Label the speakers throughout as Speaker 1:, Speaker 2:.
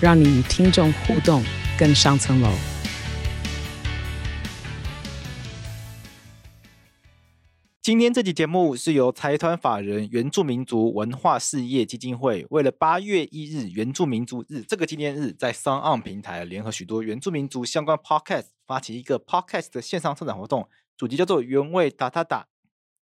Speaker 1: 让你与听众互动更上层楼。
Speaker 2: 今天这期节目是由财团法人原住民族文化事业基金会为了八月一日原住民族日这个纪念日，在 son on 平台联合许多原住民族相关 Podcast 发起一个 Podcast 的线上策展活动，主题叫做“原味达达达”，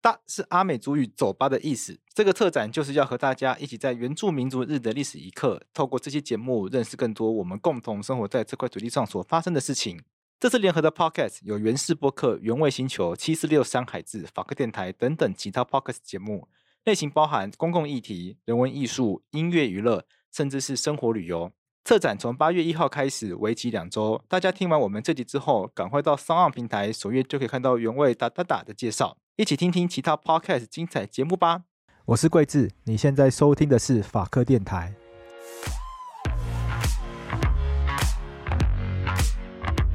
Speaker 2: 达是阿美族语“走吧”的意思。这个特展就是要和大家一起在原住民族日的历史一刻，透过这期节目认识更多我们共同生活在这块土地上所发生的事情。这次联合的 Podcast 有原氏播客、原味星球、七四六山海志、法克电台等等其他 Podcast 节目，类型包含公共议题、人文艺术、音乐娱乐，甚至是生活旅游。策展从八月一号开始，为期两周。大家听完我们这集之后，赶快到三岸平台首页就可以看到原味哒哒哒的介绍，一起听听其他 Podcast 精彩节目吧。我是桂智，你现在收听的是法科电台。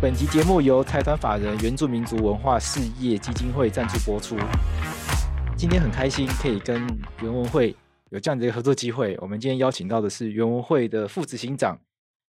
Speaker 2: 本集节目由财团法人原住民族文化事业基金会赞助播出。今天很开心可以跟原文会有这样的一个合作机会。我们今天邀请到的是原文会的副执行长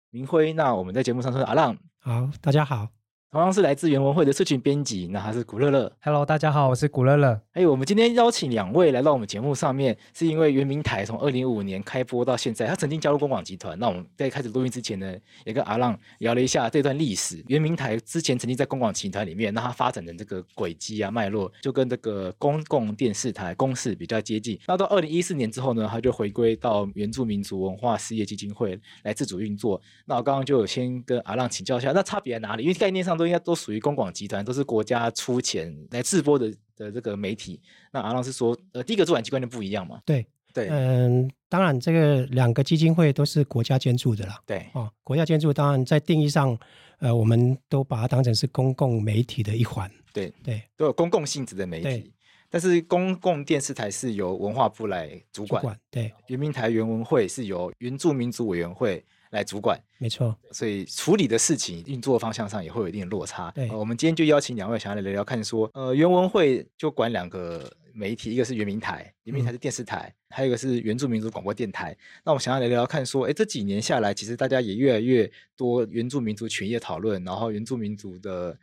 Speaker 2: 明辉。那我们在节目上说阿浪。
Speaker 3: 好，大家好。
Speaker 2: 同样是来自原文会的社群编辑，那他是古乐乐。
Speaker 3: Hello，大家好，我是古乐乐。
Speaker 2: 哎，我们今天邀请两位来到我们节目上面，是因为圆明台从二零一五年开播到现在，他曾经加入公广集团。那我们在开始录音之前呢，也跟阿浪聊了一下这段历史。圆明台之前曾经在公广集团里面，那它发展的这个轨迹啊脉络，就跟这个公共电视台公视比较接近。那到二零一四年之后呢，他就回归到原住民族文化事业基金会来自主运作。那我刚刚就有先跟阿浪请教一下，那差别在哪里？因为概念上都应该都属于公广集团，都是国家出钱来制播的的这个媒体。那阿浪是说，呃，第一个主管机关就不一样嘛？
Speaker 3: 对
Speaker 2: 对，
Speaker 3: 嗯，当然这个两个基金会都是国家监助的啦。
Speaker 2: 对
Speaker 3: 哦，国家监助当然在定义上，呃，我们都把它当成是公共媒体的一环。
Speaker 2: 对
Speaker 3: 对，
Speaker 2: 都有公共性质的媒体。但是公共电视台是由文化部来主管。主管
Speaker 3: 对，
Speaker 2: 原民台原文会是由原住民族委员会来主管，
Speaker 3: 没错，
Speaker 2: 所以处理的事情运作方向上也会有一定的落差。
Speaker 3: 对、
Speaker 2: 呃，我们今天就邀请两位想要来聊聊看，说，呃，原文会就管两个媒体，一个是原民台，原民台是电视台，嗯、还有一个是原住民族广播电台。那我想要来聊聊看，说，哎，这几年下来，其实大家也越来越多原住民族群益讨论，然后原住民族的。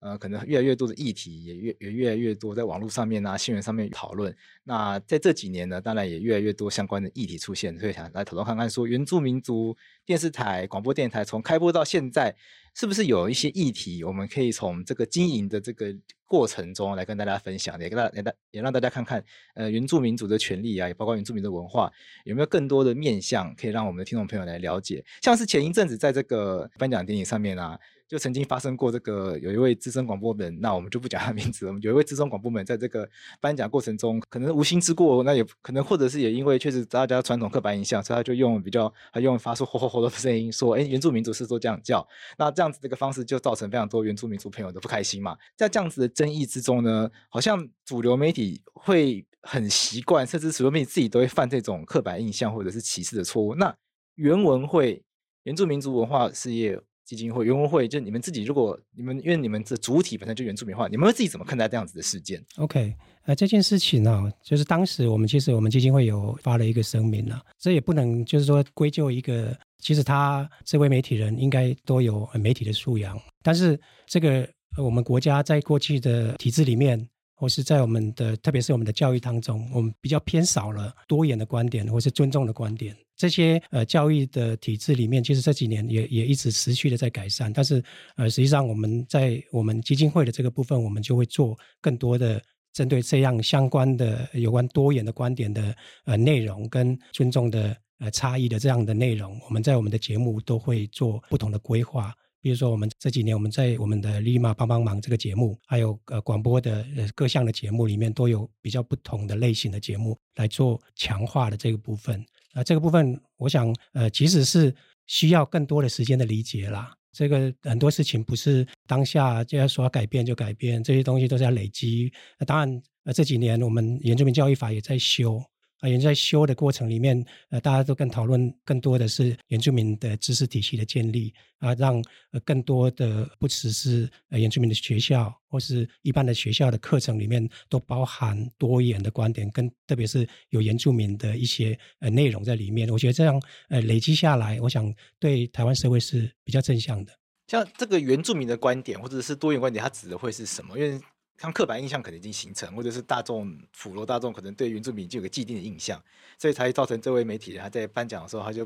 Speaker 2: 呃，可能越来越多的议题也越也越来越多，在网络上面啊、新闻上面讨论。那在这几年呢，当然也越来越多相关的议题出现，所以想来讨论看看，说原住民族电视台、广播电台从开播到现在，是不是有一些议题，我们可以从这个经营的这个过程中来跟大家分享，也跟大也大也让大家看看，呃，原住民族的权利啊，也包括原住民的文化，有没有更多的面向可以让我们的听众朋友来了解。像是前一阵子在这个颁奖典礼上面啊。就曾经发生过这个，有一位资深广播人，那我们就不讲他名字了。有一位资深广播人，在这个颁奖过程中，可能无心之过，那也可能或者是也因为确实大家传统刻板印象，所以他就用比较，他用发出吼吼吼的声音说：“哎，原住民族是说这样叫。”那这样子这个方式就造成非常多原住民族朋友的不开心嘛。在这样子的争议之中呢，好像主流媒体会很习惯，甚至主流媒体自己都会犯这种刻板印象或者是歧视的错误。那原文会原住民族文化事业。基金会、员工会，就你们自己，如果你们因为你们的主体本身就原住民化，你们会自己怎么看待这样子的事件
Speaker 3: ？OK，呃，这件事情呢、啊，就是当时我们其实我们基金会有发了一个声明啊，这也不能就是说归咎一个，其实他这位媒体人应该都有媒体的素养，但是这个我们国家在过去的体制里面。或是在我们的，特别是我们的教育当中，我们比较偏少了多元的观点，或是尊重的观点。这些呃教育的体制里面，其实这几年也也一直持续的在改善。但是呃，实际上我们在我们基金会的这个部分，我们就会做更多的针对这样相关的有关多元的观点的呃内容跟尊重的呃差异的这样的内容。我们在我们的节目都会做不同的规划。比如说，我们这几年我们在我们的“哩哩嘛帮帮忙”这个节目，还有呃广播的呃各项的节目里面，都有比较不同的类型的节目来做强化的这个部分。啊、呃，这个部分我想呃，其实是需要更多的时间的理解啦。这个很多事情不是当下就要说要改变就改变，这些东西都是要累积。那当然，呃，这几年我们原住民教育法也在修。啊，也在修的过程里面，呃，大家都更讨论更多的是原住民的知识体系的建立啊，让更多的不只是呃原住民的学校或是一般的学校的课程里面都包含多元的观点，跟特别是有原住民的一些呃内容在里面。我觉得这样呃累积下来，我想对台湾社会是比较正向的。
Speaker 2: 像这个原住民的观点或者是多元观点，它指的会是什么？因为像刻板印象可能已经形成，或者是大众普罗大众可能对原住民就有个既定的印象，所以才造成这位媒体人他在颁奖的时候，他就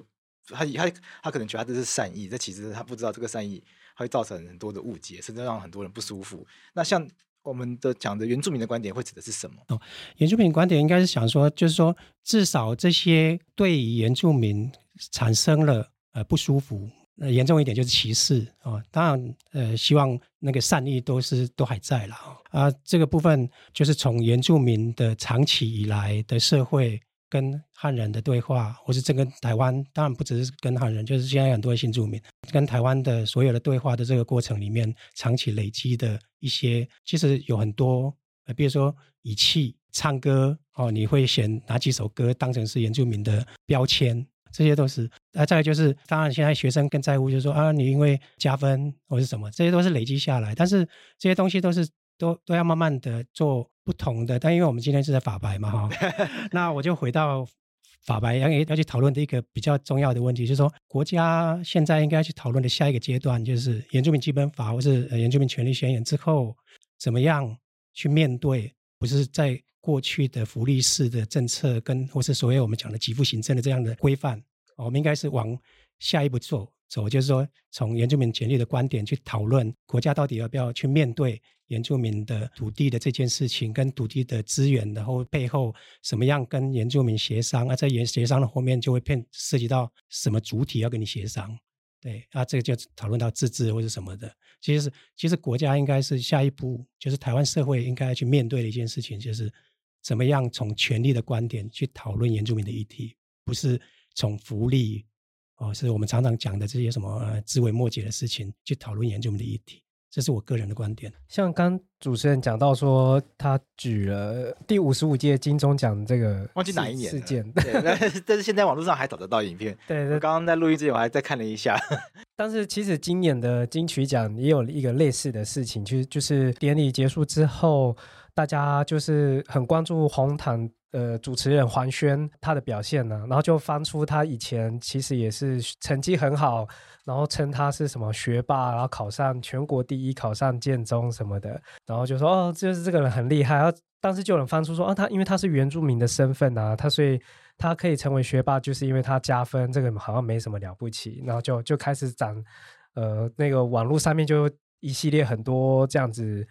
Speaker 2: 他他他可能觉得这是善意，但其实他不知道这个善意会造成很多的误解，甚至让很多人不舒服。那像我们的讲的原住民的观点会指的是什么？
Speaker 3: 哦，原住民观点应该是想说，就是说至少这些对于原住民产生了呃不舒服。呃，严重一点就是歧视啊，当然，呃，希望那个善意都是都还在了啊。这个部分就是从原住民的长期以来的社会跟汉人的对话，或是这跟台湾，当然不只是跟汉人，就是现在很多新住民跟台湾的所有的对话的这个过程里面，长期累积的一些，其实有很多，呃，比如说语气、唱歌哦，你会选哪几首歌当成是原住民的标签？这些都是，啊，再来就是，当然现在学生更在乎，就是说啊，你因为加分或是什么，这些都是累积下来。但是这些东西都是都都要慢慢的做不同的。但因为我们今天是在法白嘛，哈，那我就回到法白要要去讨论的一个比较重要的问题，就是说国家现在应该去讨论的下一个阶段，就是原住民基本法或是原住民权利宣言之后，怎么样去面对，不是在。过去的福利式的政策跟或是所谓我们讲的给付行政的这样的规范，我们应该是往下一步走走，就是说从原住民权利的观点去讨论国家到底要不要去面对原住民的土地的这件事情，跟土地的资源，然后背后什么样跟原住民协商，啊，在原协商的后面就会变涉及到什么主体要跟你协商。对啊，这个就讨论到自治或者什么的，其实是其实国家应该是下一步，就是台湾社会应该去面对的一件事情，就是。怎么样从权力的观点去讨论原住民的议题，不是从福利哦，是我们常常讲的这些什么枝微末节的事情去讨论原住民的议题，这是我个人的观点。
Speaker 4: 像刚主持人讲到说，他举了第五十五届金钟奖这个
Speaker 2: 忘记哪一年
Speaker 4: 事件，
Speaker 2: 对，但是现在网络上还找得到影片。
Speaker 4: 对，对，
Speaker 2: 刚刚在录音之前我还再看了一下。
Speaker 4: 但是其实今年的金曲奖也有一个类似的事情，就是就是典礼结束之后。大家就是很关注红毯呃主持人黄轩他的表现呢、啊，然后就翻出他以前其实也是成绩很好，然后称他是什么学霸，然后考上全国第一，考上建中什么的，然后就说哦，就是这个人很厉害。然后当时就有人翻出说啊，他因为他是原住民的身份啊，他所以他可以成为学霸，就是因为他加分，这个好像没什么了不起。然后就就开始讲，呃，那个网络上面就一系列很多这样子。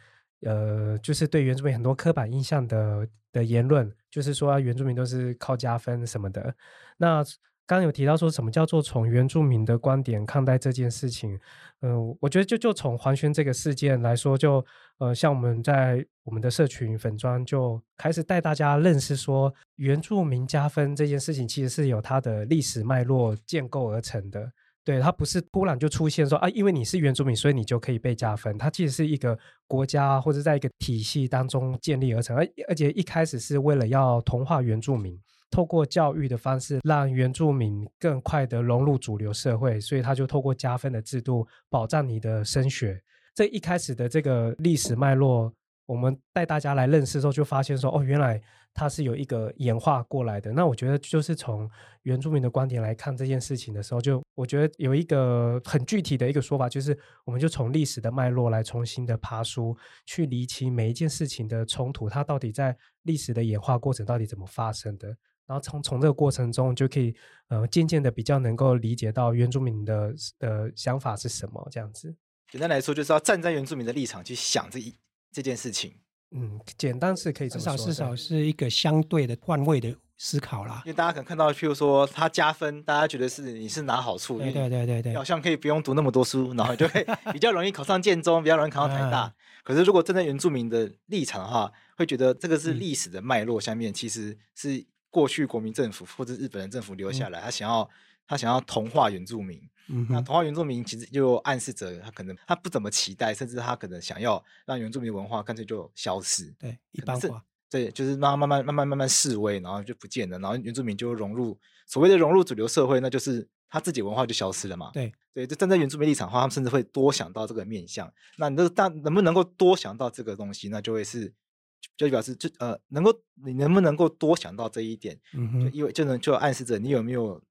Speaker 4: 呃，就是对原住民很多刻板印象的的言论，就是说原住民都是靠加分什么的。那刚有提到说什么叫做从原住民的观点看待这件事情？嗯、我觉得就就从黄轩这个事件来说，就呃，像我们在我们的社群粉砖就开始带大家认识说，原住民加分这件事情其实是有它的历史脉络建构而成的。对，它不是突然就出现说啊，因为你是原住民，所以你就可以被加分。它其实是一个国家或者在一个体系当中建立而成，而而且一开始是为了要同化原住民，透过教育的方式让原住民更快的融入主流社会，所以他就透过加分的制度保障你的升学。这一开始的这个历史脉络，我们带大家来认识之后，就发现说哦，原来。它是有一个演化过来的。那我觉得，就是从原住民的观点来看这件事情的时候，就我觉得有一个很具体的一个说法，就是我们就从历史的脉络来重新的爬书，去厘清每一件事情的冲突，它到底在历史的演化过程到底怎么发生的。然后从从这个过程中，就可以呃渐渐的比较能够理解到原住民的的想法是什么。这样子，
Speaker 2: 简单来说，就是要站在原住民的立场去想这一这件事情。
Speaker 4: 嗯，简单是可以
Speaker 3: 至少至少是一个相对的换位的思考啦。
Speaker 2: 因为大家可能看到，譬如说他加分，大家觉得是你是拿好处，
Speaker 3: 对对对对对，
Speaker 2: 好像可以不用读那么多书，然后就会 比较容易考上建中，比较容易考上台大。可是如果站在原住民的立场的话，会觉得这个是历史的脉络下面，其实是过去国民政府或者日本人政府留下来，嗯、他想要他想要同化原住民。嗯、那同化原住民其实就暗示着他可能他不怎么期待，甚至他可能想要让原住民文化干脆就消失。
Speaker 3: 对，一般化。
Speaker 2: 对，就是慢慢慢慢慢慢慢示威，然后就不见了，然后原住民就融入所谓的融入主流社会，那就是他自己文化就消失了嘛。
Speaker 3: 对
Speaker 2: 对，就站在原住民立场的话，他们甚至会多想到这个面向。那你这但能不能够多想到这个东西，那就会是就表示就呃能够你能不能够多想到这一点，嗯哼，就因为就能就暗示着你有没有。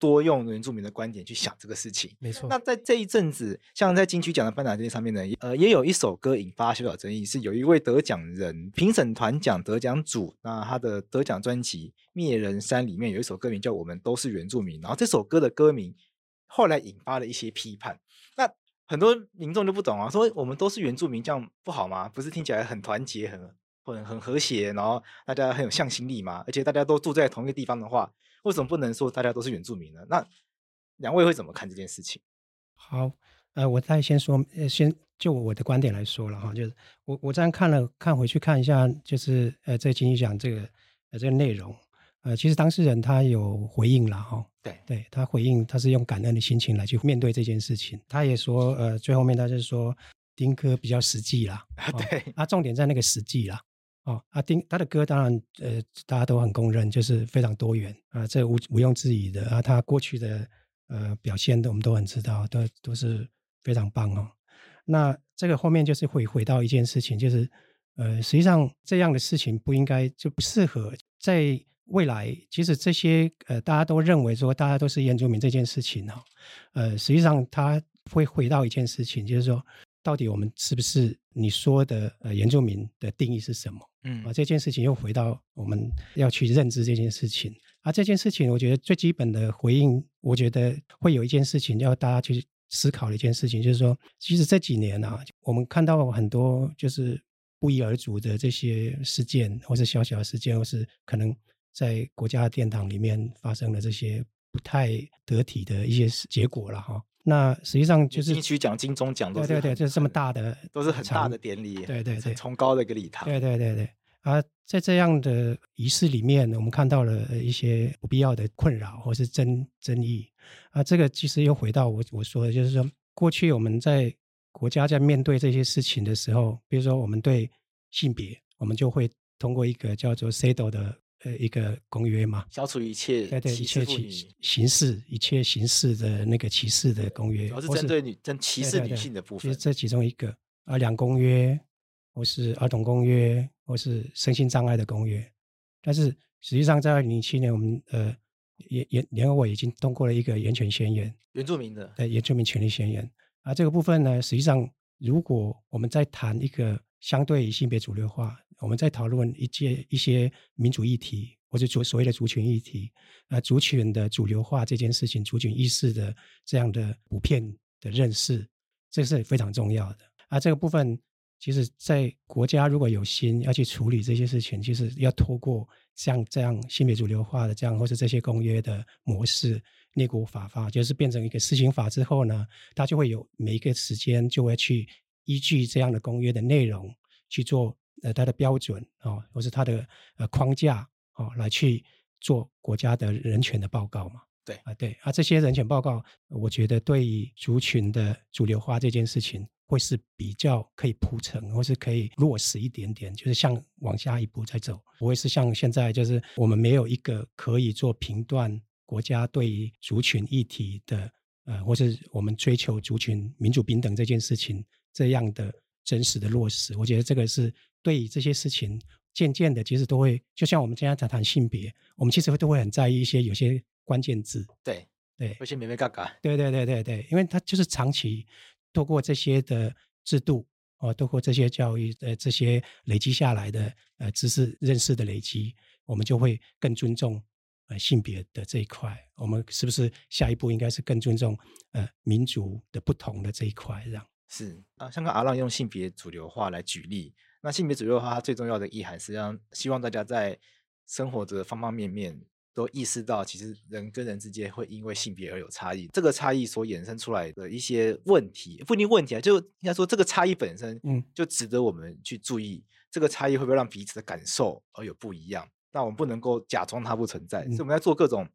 Speaker 2: 多用原住民的观点去想这个事情，
Speaker 4: 没错。
Speaker 2: 那在这一阵子，像在金曲奖的颁奖典礼上面呢，呃，也有一首歌引发小小争议，是有一位得奖人评审团奖得奖组，那他的得奖专辑《灭人山》里面有一首歌名叫《我们都是原住民》，然后这首歌的歌名后来引发了一些批判。很多民众就不懂啊，说我们都是原住民，这样不好吗？不是听起来很团结、很很很和谐，然后大家很有向心力吗？而且大家都住在同一个地方的话。为什么不能说大家都是原住民呢？那两位会怎么看这件事情？
Speaker 3: 好，呃，我再先说，呃，先就我的观点来说了哈，就是我我这样看了看回去看一下，就是呃，在金曲奖这个呃这个内容，呃，其实当事人他有回应了哈，
Speaker 2: 对，
Speaker 3: 对他回应，他是用感恩的心情来去面对这件事情。他也说，呃，最后面他就是说丁哥比较实际啦，
Speaker 2: 对，
Speaker 3: 啊，重点在那个实际啦。哦，啊丁他的歌当然，呃，大家都很公认，就是非常多元啊，这毋毋庸置疑的啊。他过去的呃表现的，我们都很知道，都都是非常棒哦。那这个后面就是会回到一件事情，就是呃，实际上这样的事情不应该就不适合在未来。其实这些呃，大家都认为说大家都是原住民这件事情哈，呃，实际上它会回到一件事情，就是说。到底我们是不是你说的呃原住民的定义是什么？嗯啊，这件事情又回到我们要去认知这件事情。啊，这件事情我觉得最基本的回应，我觉得会有一件事情要大家去思考的一件事情，就是说，其实这几年啊，我们看到很多就是不一而足的这些事件，或是小小的事件，或是可能在国家的殿堂里面发生了这些不太得体的一些结果了哈。那实际上就是
Speaker 2: 金曲奖、金钟奖都是
Speaker 3: 对对对，就是这么大的，
Speaker 2: 都是很大的典礼，
Speaker 3: 对对对，
Speaker 2: 崇高的一个礼堂，
Speaker 3: 对对对对。而在这样的仪式里面，我们看到了一些不必要的困扰或是争争议。啊，这个其实又回到我我说的，就是说过去我们在国家在面对这些事情的时候，比如说我们对性别，我们就会通过一个叫做 CEDAW 的。呃，一个公约嘛，
Speaker 2: 消除一切对对一切歧
Speaker 3: 形式一切形式的那个歧视的公约，
Speaker 2: 主要是针对女针歧视女性的部分。
Speaker 3: 其实这其中一个啊，两公约，或是儿童公约，或是身心障碍的公约。但是实际上，在二零零七年，我们呃，联联联合国已经通过了一个人权宣言，
Speaker 2: 原住民的
Speaker 3: 对原住民权利宣言。啊，这个部分呢，实际上如果我们在谈一个相对于性别主流化。我们在讨论一些一些民主议题，或者所所谓的族群议题，啊，族群的主流化这件事情，族群意识的这样的普遍的认识，这是非常重要的。啊，这个部分其实，在国家如果有心要去处理这些事情，其实要透过像这样性别主流化的这样，或是这些公约的模式，列国法法，就是变成一个施行法之后呢，它就会有每一个时间就会去依据这样的公约的内容去做。呃，它的标准啊、哦，或是它的呃框架哦，来去做国家的人权的报告嘛？
Speaker 2: 对
Speaker 3: 啊，对啊，这些人权报告，我觉得对于族群的主流化这件事情，会是比较可以铺陈，或是可以落实一点点，就是像往下一步再走，不会是像现在，就是我们没有一个可以做评断国家对于族群议题的呃，或是我们追求族群民主平等这件事情这样的真实的落实。我觉得这个是。对于这些事情，渐渐的其实都会，就像我们今天在谈性别，我们其实会都会很在意一些有些关键字。
Speaker 2: 对
Speaker 3: 对，
Speaker 2: 有些眉眉角角。
Speaker 3: 对对对对对，因为它就是长期透过这些的制度哦，透过这些教育呃这些累积下来的呃知识认识的累积，我们就会更尊重呃性别的这一块。我们是不是下一步应该是更尊重呃民族的不同的这一块？这样
Speaker 2: 是啊，像刚阿浪用性别主流化来举例。那性别主流化，它最重要的意涵，实际上希望大家在生活的方方面面都意识到，其实人跟人之间会因为性别而有差异。这个差异所衍生出来的一些问题，不一定问题啊，就应该说这个差异本身，嗯，就值得我们去注意。这个差异会不会让彼此的感受而有不一样？那我们不能够假装它不存在。
Speaker 3: 嗯、
Speaker 2: 所以我们在做各种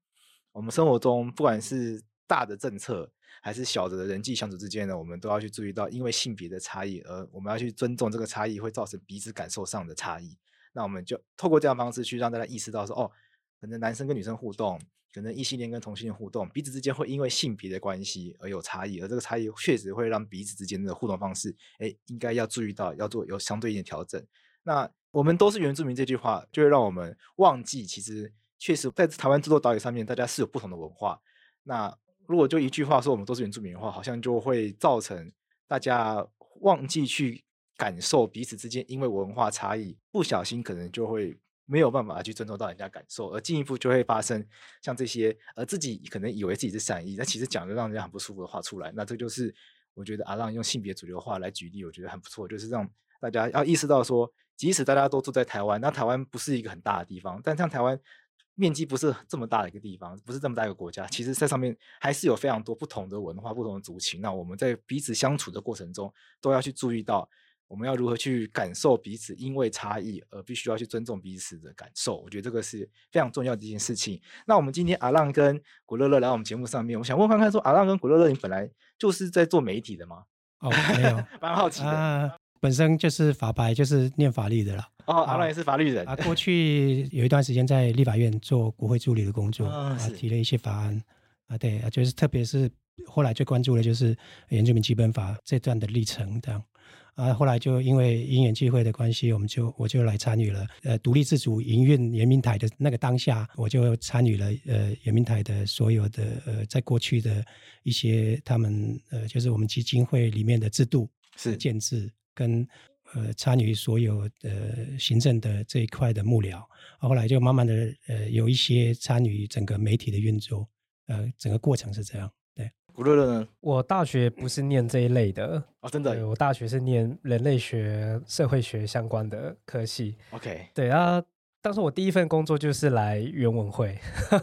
Speaker 2: 我们生活中不管是大的政策还是小的人际相处之间呢，我们都要去注意到，因为性别的差异而我们要去尊重这个差异，会造成彼此感受上的差异。那我们就透过这样方式去让大家意识到说，哦，可能男生跟女生互动。可能异性恋跟同性恋互动，彼此之间会因为性别的关系而有差异，而这个差异确实会让彼此之间的互动方式，哎，应该要注意到，要做有相对应的调整。那我们都是原住民这句话，就会让我们忘记，其实确实在台湾制作岛屿上面，大家是有不同的文化。那如果就一句话说我们都是原住民的话，好像就会造成大家忘记去感受彼此之间因为文化差异，不小心可能就会。没有办法去尊重到人家感受，而进一步就会发生像这些，而自己可能以为自己是善意，但其实讲的让人家很不舒服的话出来。那这就是我觉得阿浪用性别主流化来举例，我觉得很不错，就是让大家要意识到说，即使大家都住在台湾，那台湾不是一个很大的地方，但像台湾面积不是这么大的一个地方，不是这么大一个国家，其实在上面还是有非常多不同的文化、不同的族群。那我们在彼此相处的过程中，都要去注意到。我们要如何去感受彼此？因为差异而必须要去尊重彼此的感受，我觉得这个是非常重要的一件事情。那我们今天阿浪跟古乐乐来我们节目上面，我想问看看说，阿浪跟古乐乐，你本来就是在做媒体的吗？
Speaker 3: 哦，没有，
Speaker 2: 蛮好奇的。
Speaker 3: 呃，本身就是法白，就是念法律的啦。
Speaker 2: 哦，阿浪也是法律人
Speaker 3: 啊。过去有一段时间在立法院做国会助理的工作，啊，提了一些法案啊，对啊，就是特别是后来最关注的就是原住民基本法这段的历程，这样。啊，后来就因为因缘际会的关系，我们就我就来参与了。呃，独立自主营运圆明台的那个当下，我就参与了。呃，圆明台的所有的呃，在过去的一些他们呃，就是我们基金会里面的制度是建制，跟呃参与所有的行政的这一块的幕僚。后来就慢慢的呃，有一些参与整个媒体的运作。呃，整个过程是这样。
Speaker 2: 对古乐乐呢？
Speaker 4: 我大学不是念这一类的
Speaker 2: 哦，真的。
Speaker 4: 我大学是念人类学、社会学相关的科系。
Speaker 2: OK，
Speaker 4: 对啊，当时我第一份工作就是来原文会。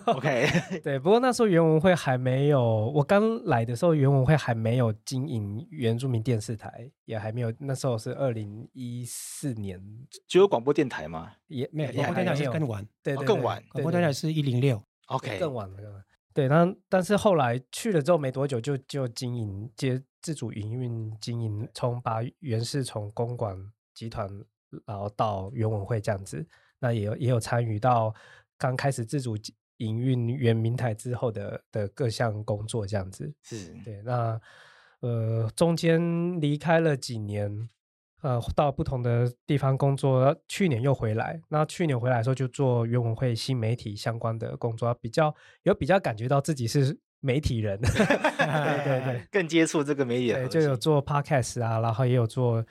Speaker 2: OK，
Speaker 4: 对，不过那时候原文会还没有，我刚来的时候原文会还没有经营原住民电视台，也还没有。那时候是二零一四年，
Speaker 2: 只有广播电台吗？
Speaker 4: 也没有，
Speaker 3: 广播电台是更晚，
Speaker 4: 对，对，对，
Speaker 2: 更晚。
Speaker 3: 广播电台是一零六
Speaker 2: ，OK，
Speaker 4: 更晚了。对，那但是后来去了之后没多久就就经营接自主营运经营，从把原是从公广集团然后到原文会这样子，那也有也有参与到刚开始自主营运原明台之后的的各项工作这样子。
Speaker 2: 是
Speaker 4: 对，那呃中间离开了几年。呃，到不同的地方工作，去年又回来。那去年回来的时候，就做原文会新媒体相关的工作，比较有比较感觉到自己是媒体人，对 对对，
Speaker 2: 更接触这个媒体，
Speaker 4: 对，就有做 podcast 啊，然后也有做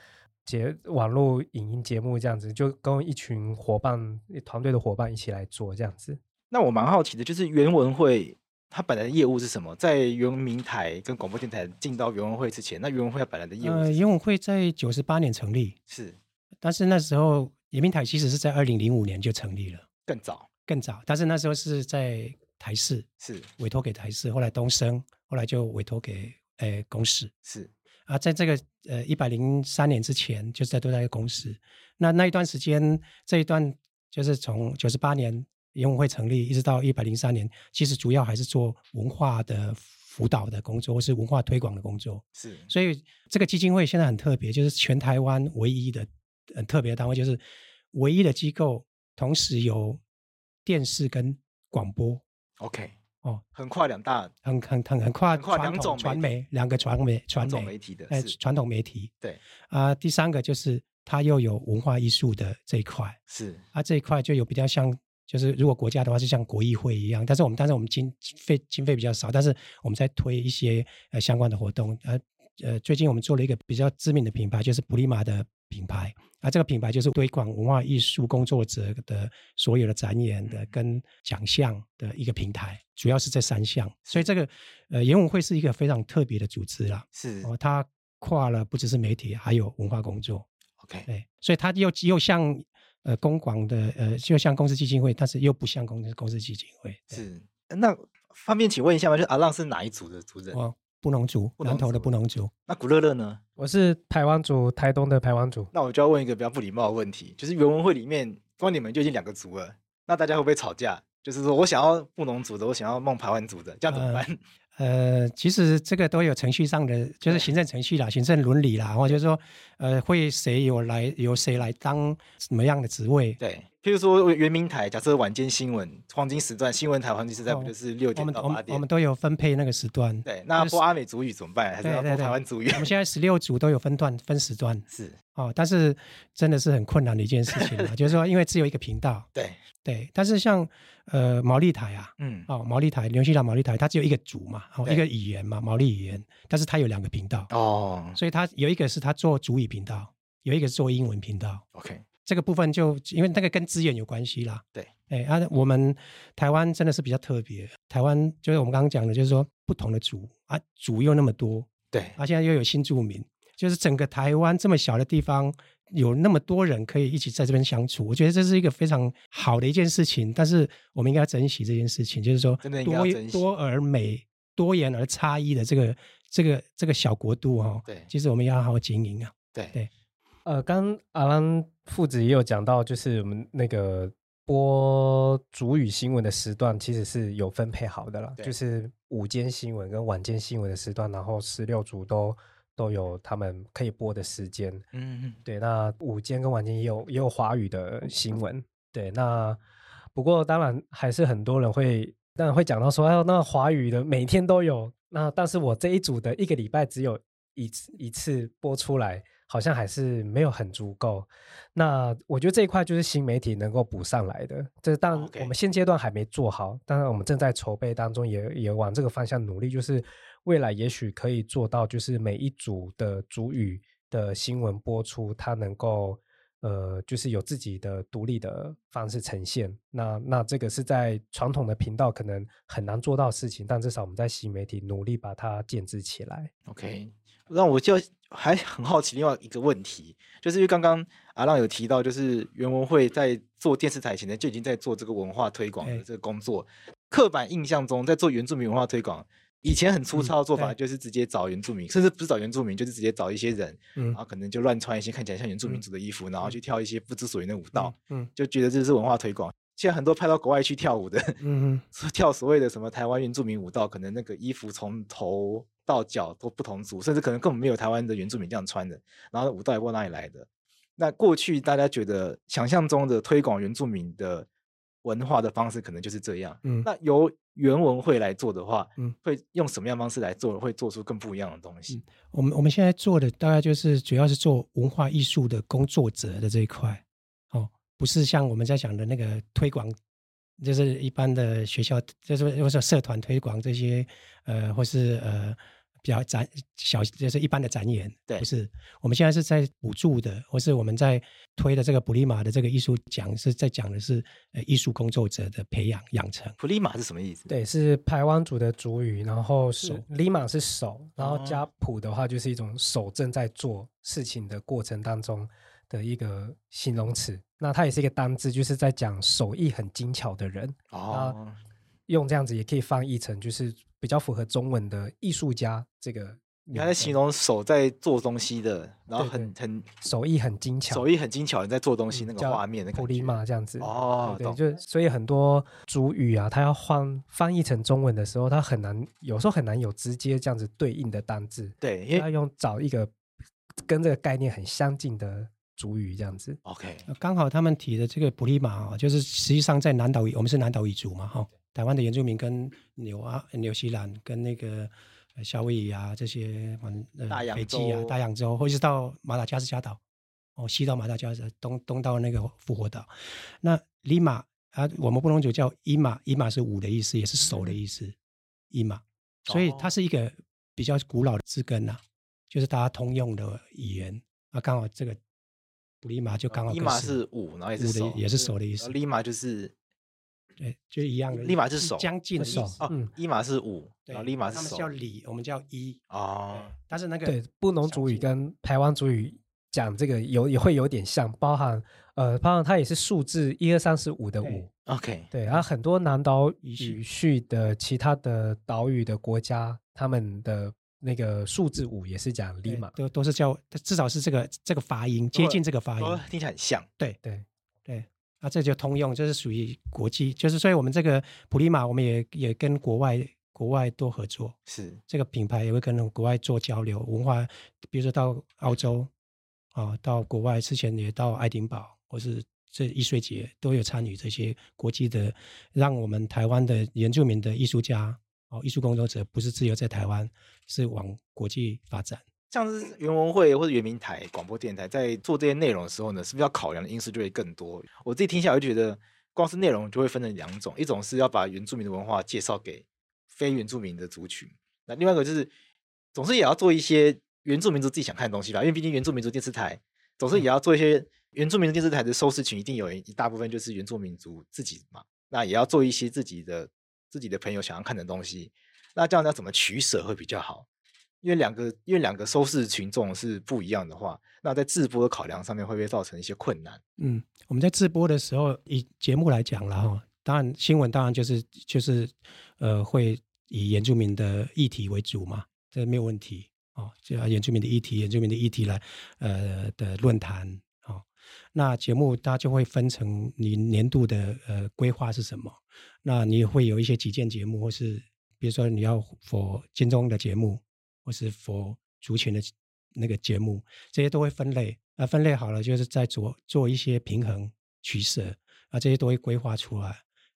Speaker 4: 节网络影音节目这样子，就跟一群伙伴、团队的伙伴一起来做这样子。
Speaker 2: 那我蛮好奇的，就是原文会。他本来的业务是什么？在原民台跟广播电台进到原文会之前，那原文会它本来的业务？呃，
Speaker 3: 原文会在九十八年成立，
Speaker 2: 是，
Speaker 3: 但是那时候原民台其实是在二零零五年就成立了，
Speaker 2: 更早，
Speaker 3: 更早。但是那时候是在台视，
Speaker 2: 是
Speaker 3: 委托给台视，后来东升，后来就委托给呃公视，
Speaker 2: 是
Speaker 3: 啊，在这个呃一百零三年之前，就是在都在一个公司。那那一段时间，这一段就是从九十八年。原文会成立一直到一百零三年，其实主要还是做文化的辅导的工作，或是文化推广的工作。
Speaker 2: 是，
Speaker 3: 所以这个基金会现在很特别，就是全台湾唯一的很特别的单位，就是唯一的机构，同时有电视跟广播。
Speaker 2: OK，
Speaker 3: 哦，
Speaker 2: 横跨两大，
Speaker 3: 很很很很跨
Speaker 2: 跨两种
Speaker 3: 传媒，两个传媒传
Speaker 2: 统媒体的，
Speaker 3: 哎，传统媒体。
Speaker 2: 对
Speaker 3: 啊、呃，第三个就是它又有文化艺术的这一块。
Speaker 2: 是
Speaker 3: 啊，这一块就有比较像。就是如果国家的话是像国艺会一样，但是我们但是我们经费经费比较少，但是我们在推一些呃相关的活动，呃呃最近我们做了一个比较知名的品牌，就是普利马的品牌，啊这个品牌就是推广文化艺术工作者的所有的展演的跟奖项的一个平台，主要是这三项，所以这个呃原文会是一个非常特别的组织啦，
Speaker 2: 是
Speaker 3: 哦，它跨了不只是媒体，还有文化工作
Speaker 2: ，OK，
Speaker 3: 对，所以它又又像。呃，公广的呃，就像公司基金会，但是又不像公司公司基金会。
Speaker 2: 是，那方便请问一下吗？就阿浪是哪一组的族人？
Speaker 3: 哦，布农族，南投的布农族。
Speaker 2: 那古乐乐呢？
Speaker 4: 我是台湾族，台东的台湾族。
Speaker 2: 那我就要问一个比较不礼貌的问题，就是原文会里面光你们就已经两个族了，那大家会不会吵架？就是说我想要布农族的，我想要孟排湾族的，这样怎么办？
Speaker 3: 呃，其实这个都有程序上的，就是行政程序啦，行政伦理啦，或者说，呃，会谁有来由谁来当什么样的职位？
Speaker 2: 对。譬如说，原明台假设晚间新闻黄金时段，新闻台黄金时段不就是六点到八点？
Speaker 3: 我们都有分配那个时段。
Speaker 2: 对，那播阿美族语怎么办？还是要播台湾族语？
Speaker 3: 我们现在十六组都有分段分时段。
Speaker 2: 是
Speaker 3: 哦，但是真的是很困难的一件事情啊，就是说，因为只有一个频道。
Speaker 2: 对
Speaker 3: 对，但是像呃毛利台啊，
Speaker 2: 嗯，
Speaker 3: 哦毛利台、纽西兰毛利台，它只有一个族嘛，哦一个语言嘛，毛利语言，但是它有两个频道
Speaker 2: 哦，
Speaker 3: 所以它有一个是它做主语频道，有一个是做英文频道。
Speaker 2: OK。
Speaker 3: 这个部分就因为那个跟资源有关系啦，
Speaker 2: 对，
Speaker 3: 哎啊，我们台湾真的是比较特别，台湾就是我们刚刚讲的，就是说不同的族啊，族又那么多，
Speaker 2: 对，
Speaker 3: 啊，现在又有新住民，就是整个台湾这么小的地方，有那么多人可以一起在这边相处，我觉得这是一个非常好的一件事情，但是我们应该要珍惜这件事情，就是说多多而美、多元而差异的这个这个这个小国度哈、哦，
Speaker 2: 对，
Speaker 3: 其实我们要好好经营啊，
Speaker 2: 对。
Speaker 3: 对。
Speaker 4: 呃，刚阿兰父子也有讲到，就是我们那个播主语新闻的时段，其实是有分配好的了，就是午间新闻跟晚间新闻的时段，然后十六组都都有他们可以播的时间。嗯嗯，对，那午间跟晚间也有也有华语的新闻。对，那不过当然还是很多人会当然会讲到说，哎，那华语的每天都有，那但是我这一组的一个礼拜只有一次一次播出来。好像还是没有很足够，那我觉得这一块就是新媒体能够补上来的。这当我们现阶段还没做好，当然我们正在筹备当中也，也也往这个方向努力。就是未来也许可以做到，就是每一组的主语的新闻播出，它能够呃，就是有自己的独立的方式呈现。那那这个是在传统的频道可能很难做到的事情，但至少我们在新媒体努力把它建置起来。
Speaker 2: OK，那我就。还很好奇另外一个问题，就是因为刚刚阿浪有提到，就是袁文会在做电视台前呢就已经在做这个文化推广的这个工作。刻板印象中，在做原住民文化推广，以前很粗糙的做法就是直接找原住民，甚至不是找原住民，就是直接找一些人，然后可能就乱穿一些看起来像原住民族的衣服，然后去跳一些不知所云的舞蹈，就觉得这是文化推广。现在很多派到国外去跳舞的，嗯，跳所谓的什么台湾原住民舞蹈，可能那个衣服从头。到脚都不同族，甚至可能根本没有台湾的原住民这样穿的。然后舞蹈也不知道哪里来的。那过去大家觉得想象中的推广原住民的文化的方式，可能就是这样。嗯，那由原文会来做的话，嗯，会用什么样方式来做，会做出更不一样的东西？嗯、
Speaker 3: 我们我们现在做的大概就是主要是做文化艺术的工作者的这一块。哦，不是像我们在讲的那个推广。就是一般的学校，就是或者说社团推广这些，呃，或是呃比较展小，就是一般的展演，
Speaker 2: 对，
Speaker 3: 不是。我们现在是在补助的，或是我们在推的这个普利马的这个艺术奖，是在讲的是呃艺术工作者的培养养成。
Speaker 2: 普利马是什么意思？
Speaker 4: 对，是排湾族的族语，然后是利马是手，然后加普的话就是一种手正在做事情的过程当中的一个形容词。那它也是一个单字，就是在讲手艺很精巧的人。哦，用这样子也可以翻译成，就是比较符合中文的艺术家这个。
Speaker 2: 你还在形容手在做东西的，然后很很
Speaker 4: 手艺很精巧，
Speaker 2: 手艺很精巧，你在做东西那个画面的感觉。
Speaker 4: 普利马这样子。
Speaker 2: 哦，
Speaker 4: 对，就所以很多主语啊，它要换翻译成中文的时候，它很难，有时候很难有直接这样子对应的单字。
Speaker 2: 对，因为
Speaker 4: 要用找一个跟这个概念很相近的。主语这样子
Speaker 2: ，OK，
Speaker 3: 刚好他们提的这个普利马啊，就是实际上在南岛语，我们是南岛语族嘛，哈，台湾的原住民跟纽啊、纽西兰跟那个夏威夷啊这些，呃，
Speaker 2: 大洋洲
Speaker 3: 啊、大洋洲，或者是到马达加斯加岛，哦，西到马达加斯，东东到那个复活岛。那利马啊，我们布隆族叫伊马，伊马是五的意思，也是手的意思，伊马，所以它是一个比较古老的字根呐，就是大家通用的语言啊，刚好这个。布利马就刚好，伊马
Speaker 2: 是五，然后也是手，
Speaker 3: 也是手的意思。
Speaker 2: 利马就是，
Speaker 3: 对，就一样的。
Speaker 2: 立马是手，
Speaker 3: 将近的手。
Speaker 2: 哦，一马是五，然后立马是手。
Speaker 3: 他们叫里，我们叫一。
Speaker 2: 哦，
Speaker 3: 但是那个
Speaker 4: 对，布农族语跟台湾族语讲这个有也会有点像，包含呃，包含它也是数字一二三四五的五。
Speaker 2: OK，
Speaker 4: 对，然后很多南岛语系的其他的岛屿的国家，他们的。那个数字五也是讲立马，
Speaker 3: 都都是叫，至少是这个这个发音接近这个发音，
Speaker 2: 听起来很像。
Speaker 3: 对对对，啊，这就通用，这是属于国际，就是所以我们这个普利马，我们也也跟国外国外多合作，
Speaker 2: 是
Speaker 3: 这个品牌也会跟国外做交流文化，比如说到澳洲啊，到国外之前也到爱丁堡，或是这艺术节都有参与这些国际的，让我们台湾的原住民的艺术家哦，艺术工作者不是只有在台湾，是往国际发展。
Speaker 2: 像是原文会或者原民台广播电台在做这些内容的时候呢，是不是要考量的因素就会更多？我自己听下来就觉得，光是内容就会分成两种，一种是要把原住民的文化介绍给非原住民的族群，那另外一个就是总是也要做一些原住民族自己想看的东西吧，因为毕竟原住民族电视台总是也要做一些原住民族电视台的收视群，一定有一大部分就是原住民族自己嘛，那也要做一些自己的自己的朋友想要看的东西，那这样要怎么取舍会比较好？因为两个，因为两个收视群众是不一样的话，那在制播的考量上面会不会造成一些困难？
Speaker 3: 嗯，我们在制播的时候，以节目来讲了哈，当然新闻当然就是就是呃会以原住民的议题为主嘛，这没有问题哦，就要原住民的议题，原住民的议题来呃的论坛哦，那节目它就会分成你年度的呃规划是什么，那你会有一些几件节目，或是比如说你要 for 金钟的节目。或是佛族群的那个节目，这些都会分类，啊，分类好了，就是在做做一些平衡取舍，啊，这些都会规划出来。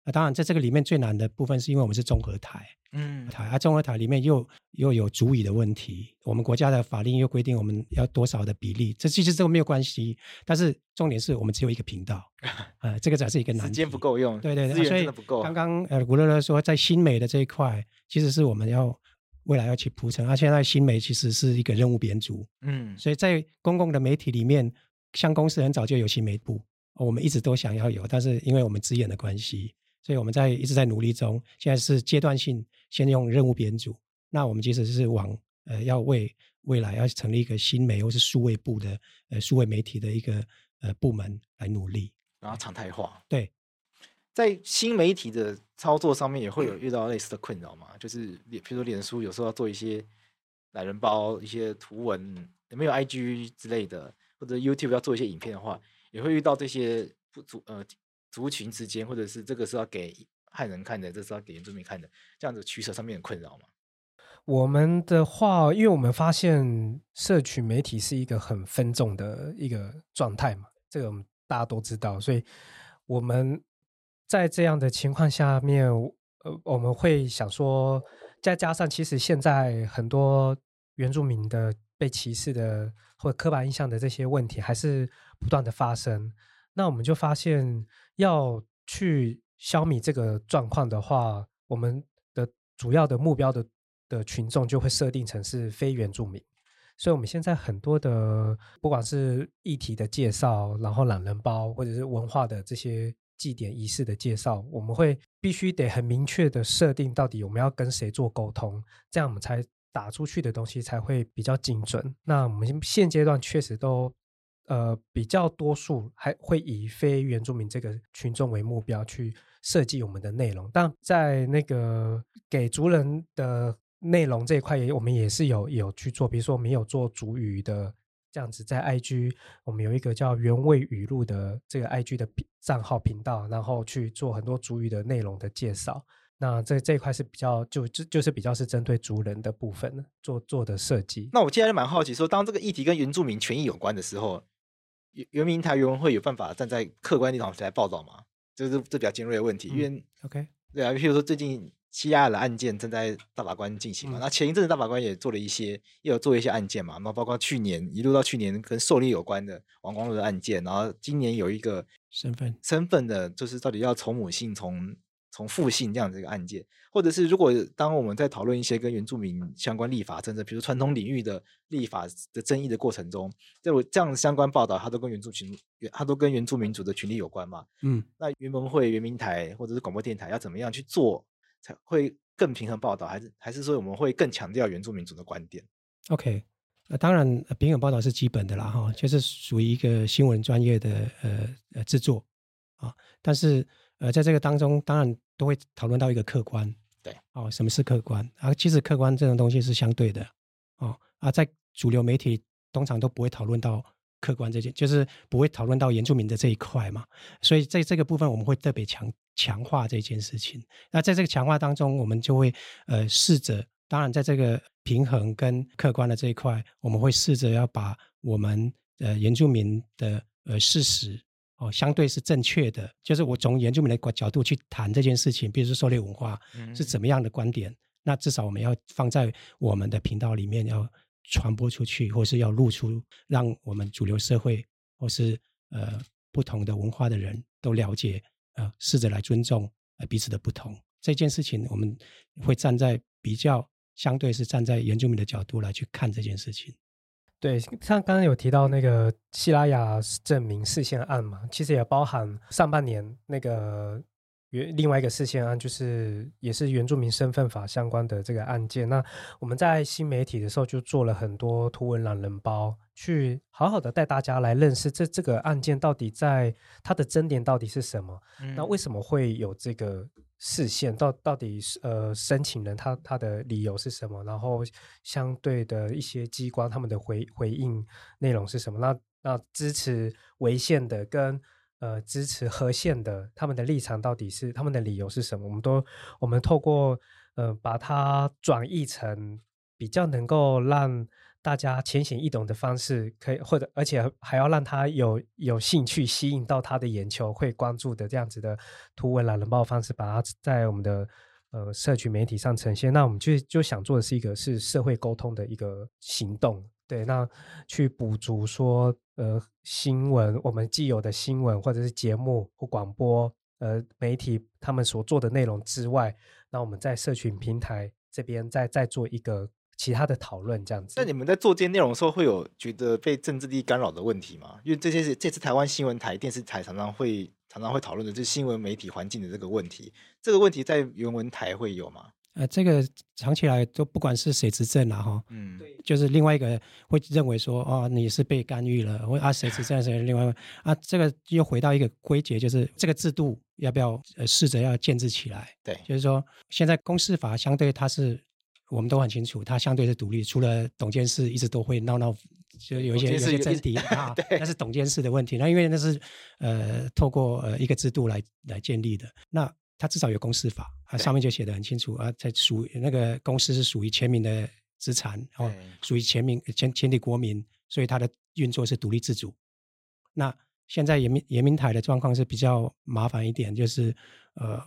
Speaker 3: 啊，当然在这个里面最难的部分，是因为我们是综合台，嗯，台啊，综合台里面又又有主语的问题，我们国家的法令又规定我们要多少的比例，这其实这个没有关系，但是重点是我们只有一个频道，啊，这个才是一个难题，
Speaker 2: 时间不够用，
Speaker 3: 对对对，所以刚刚呃古乐乐说在新美的这一块，其实是我们要。未来要去铺陈，而、啊、现在新媒其实是一个任务编组，嗯，所以在公共的媒体里面，像公司很早就有新媒部，我们一直都想要有，但是因为我们资源的关系，所以我们在一直在努力中。现在是阶段性，先用任务编组，那我们其实是往呃要为未来要成立一个新媒或是数位部的呃数位媒体的一个呃部门来努力，
Speaker 2: 然后常态化，
Speaker 3: 对。
Speaker 2: 在新媒体的操作上面也会有遇到类似的困扰嘛？就是，比如说脸书有时候要做一些懒人包、一些图文，有没有 IG 之类的，或者 YouTube 要做一些影片的话，也会遇到这些不族呃族群之间，或者是这个是要给汉人看的，这是要给原住民看的，这样子取舍上面的困扰嘛？
Speaker 4: 我们的话，因为我们发现社群媒体是一个很分众的一个状态嘛，这个我们大家都知道，所以我们。在这样的情况下面，呃，我们会想说，再加上其实现在很多原住民的被歧视的或刻板印象的这些问题还是不断的发生，那我们就发现要去消弭这个状况的话，我们的主要的目标的的群众就会设定成是非原住民，所以我们现在很多的不管是议题的介绍，然后懒人包或者是文化的这些。祭典仪式的介绍，我们会必须得很明确的设定到底我们要跟谁做沟通，这样我们才打出去的东西才会比较精准。那我们现阶段确实都呃比较多数还会以非原住民这个群众为目标去设计我们的内容，但在那个给族人的内容这一块也我们也是有有去做，比如说没有做族语的。这样子，在 IG 我们有一个叫“原味语录”的这个 IG 的账号频道，然后去做很多族语的内容的介绍。那这这一块是比较就就就是比较是针对族人的部分做做的设计。
Speaker 2: 那我现在就蛮好奇说，说当这个议题跟原住民权益有关的时候，原原民台原文会有办法站在客观立场来报道吗？这是这比较尖锐的问题，嗯、因为
Speaker 3: OK
Speaker 2: 对啊，譬如说最近。西亚的案件正在大法官进行嘛？那、嗯、前一阵子大法官也做了一些，也有做一些案件嘛。那包括去年一路到去年跟狩猎有关的王光禄的案件，然后今年有一个
Speaker 3: 身份
Speaker 2: 身份的，就是到底要从母姓从从父姓这样子一个案件，或者是如果当我们在讨论一些跟原住民相关立法政策，比如传统领域的立法的争议的过程中，这这样相关报道，它都跟原住群，它都跟原住民族的权利有关嘛？嗯，那原文会、原民台或者是广播电台要怎么样去做？才会更平衡报道，还是还是说我们会更强调原住民族的观点
Speaker 3: ？OK，呃，当然平衡报道是基本的啦，哈，就是属于一个新闻专业的呃呃制作啊。但是呃，在这个当中，当然都会讨论到一个客观，
Speaker 2: 对，
Speaker 3: 哦，什么是客观啊？其实客观这种东西是相对的，哦啊，在主流媒体通常都不会讨论到客观这件，就是不会讨论到原住民的这一块嘛。所以在这个部分，我们会特别强强化这件事情。那在这个强化当中，我们就会呃试着，当然在这个平衡跟客观的这一块，我们会试着要把我们呃原住民的呃事实哦，相对是正确的，就是我从原住民的角度去谈这件事情，比如说狩猎文化是怎么样的观点，嗯、那至少我们要放在我们的频道里面要。传播出去，或是要露出，让我们主流社会或是呃不同的文化的人都了解，呃，试着来尊重呃彼此的不同。这件事情，我们会站在比较相对是站在原住民的角度来去看这件事情。
Speaker 4: 对，像刚刚有提到那个西拉雅证明释宪案嘛，其实也包含上半年那个。原另外一个事件案就是也是原住民身份法相关的这个案件。那我们在新媒体的时候就做了很多图文懒人包，去好好的带大家来认识这这个案件到底在它的争点到底是什么？嗯、那为什么会有这个视线？到到底是呃申请人他他的理由是什么？然后相对的一些机关他们的回回应内容是什么？那那支持违宪的跟。呃，支持和宪的，他们的立场到底是他们的理由是什么？我们都我们透过呃把它转译成比较能够让大家浅显易懂的方式，可以或者而且还要让他有有兴趣吸引到他的眼球，会关注的这样子的图文懒人报方式，把它在我们的呃社群媒体上呈现。那我们就就想做的是一个是社会沟通的一个行动。对，那去补足说，呃，新闻我们既有的新闻或者是节目或广播，呃，媒体他们所做的内容之外，那我们在社群平台这边再再做一个其他的讨论，这样子。
Speaker 2: 那你们在做这些内容的时候，会有觉得被政治力干扰的问题吗？因为这些是这次台湾新闻台、电视台常常会常常会讨论的，就是新闻媒体环境的这个问题。这个问题在原文台会有吗？
Speaker 3: 呃，这个长期来都不管是谁执政了哈，嗯，对，就是另外一个会认为说，哦，你是被干预了，或啊谁执政谁另外一个啊，这个又回到一个归结，就是这个制度要不要呃试着要建制起来？
Speaker 2: 对，
Speaker 3: 就是说现在公司法相对它是我们都很清楚，它相对是独立，除了董监事一直都会闹闹，就有一些有些争议啊，那是董监事的问题，那因为那是呃透过呃一个制度来来建立的，那。它至少有公司法，它上面就写的很清楚啊，在属那个公司是属于全民的资产，然后属于全民全全体国民，所以它的运作是独立自主。那现在原民原民台的状况是比较麻烦一点，就是呃，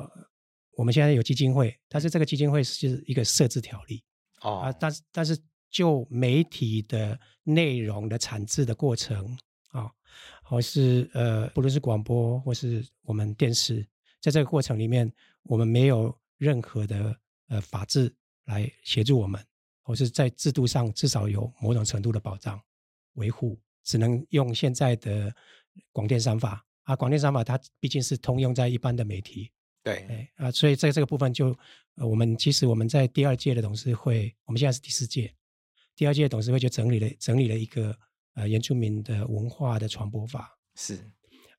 Speaker 3: 我们现在有基金会，但是这个基金会是一个设置条例哦，啊，但是但是就媒体的内容的产制的过程啊，或是呃，不论是广播或是我们电视。在这个过程里面，我们没有任何的呃法制来协助我们，或是在制度上至少有某种程度的保障维护，只能用现在的广电三法啊。广电三法它毕竟是通用在一般的媒体，
Speaker 2: 对，
Speaker 3: 啊，所以在这个部分就呃，我们其实我们在第二届的董事会，我们现在是第四届，第二届董事会就整理了整理了一个呃原住民的文化的传播法，
Speaker 2: 是。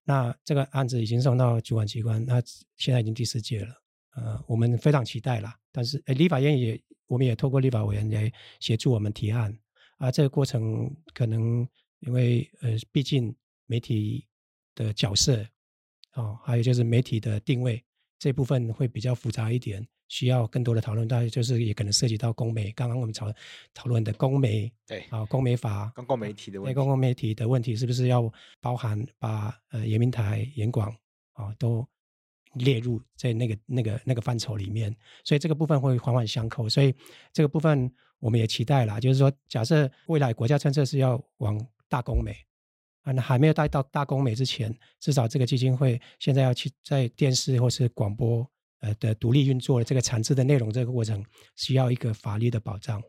Speaker 3: 那这个案子已经送到主管机关，那现在已经第四届了，呃，我们非常期待啦。但是，诶，立法院也，我们也透过立法委员来协助我们提案啊。这个过程可能因为呃，毕竟媒体的角色哦，还有就是媒体的定位这部分会比较复杂一点。需要更多的讨论，大概就是也可能涉及到公媒。刚刚我们讨讨论的公媒，
Speaker 2: 对
Speaker 3: 啊，公媒法，
Speaker 2: 公共媒体的问题，
Speaker 3: 公共媒体的问题是不是要包含把呃原民台、原广啊都列入在那个那个那个范畴里面？所以这个部分会环环相扣。所以这个部分我们也期待啦，就是说，假设未来国家政策是要往大公媒啊，那还没有带到大公媒之前，至少这个基金会现在要去在电视或是广播。呃的独立运作的这个产制的内容，这个过程需要一个法律的保障，